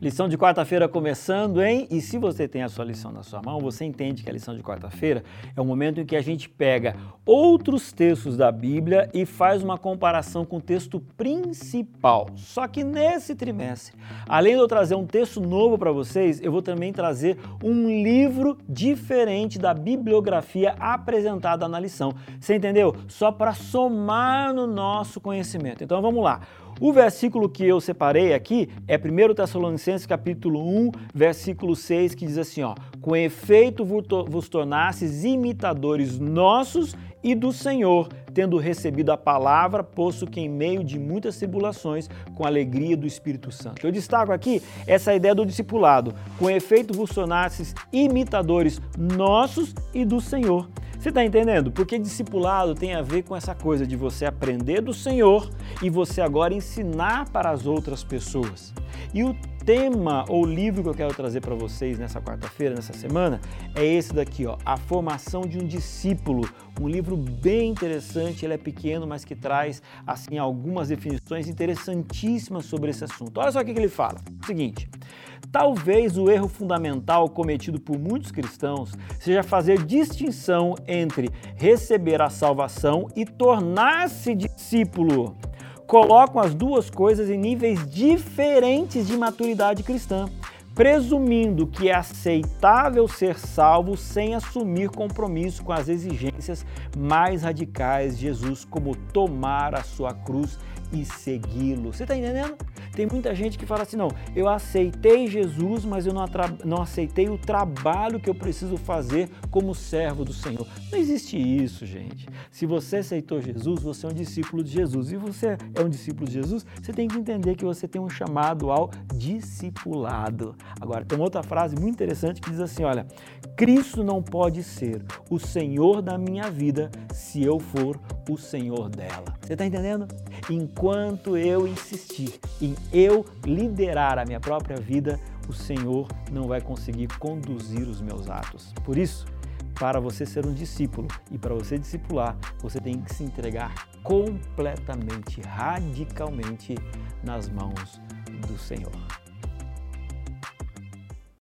Lição de quarta-feira começando, hein? E se você tem a sua lição na sua mão, você entende que a lição de quarta-feira é o momento em que a gente pega outros textos da Bíblia e faz uma comparação com o texto principal. Só que nesse trimestre, além de eu trazer um texto novo para vocês, eu vou também trazer um livro diferente da bibliografia apresentada na lição. Você entendeu? Só para somar no nosso conhecimento. Então vamos lá. O versículo que eu separei aqui é 1 Tessalonicenses capítulo 1, versículo 6, que diz assim, ó: "Com efeito vos tornastes imitadores nossos e do Senhor, tendo recebido a palavra, posto que em meio de muitas tribulações, com alegria do Espírito Santo. Eu destaco aqui essa ideia do discipulado. Com efeito vos tornastes imitadores nossos e do Senhor. Você está entendendo? Porque discipulado tem a ver com essa coisa de você aprender do Senhor e você agora ensinar para as outras pessoas. E o tema ou livro que eu quero trazer para vocês nessa quarta-feira, nessa semana, é esse daqui, ó, A Formação de um Discípulo. Um livro bem interessante, ele é pequeno, mas que traz assim algumas definições interessantíssimas sobre esse assunto. Olha só o que ele fala. O seguinte: Talvez o erro fundamental cometido por muitos cristãos seja fazer distinção entre receber a salvação e tornar-se discípulo. Colocam as duas coisas em níveis diferentes de maturidade cristã, presumindo que é aceitável ser salvo sem assumir compromisso com as exigências mais radicais de Jesus, como tomar a sua cruz e segui-lo. Você está entendendo? Tem muita gente que fala assim: não, eu aceitei Jesus, mas eu não, não aceitei o trabalho que eu preciso fazer como servo do Senhor. Não existe isso, gente. Se você aceitou Jesus, você é um discípulo de Jesus. E você é um discípulo de Jesus, você tem que entender que você tem um chamado ao discipulado. Agora, tem uma outra frase muito interessante que diz assim: olha, Cristo não pode ser o Senhor da minha vida se eu for o Senhor dela. Você está entendendo? Enquanto eu insistir em eu liderar a minha própria vida, o Senhor não vai conseguir conduzir os meus atos. Por isso, para você ser um discípulo e para você discipular, você tem que se entregar completamente, radicalmente nas mãos do Senhor.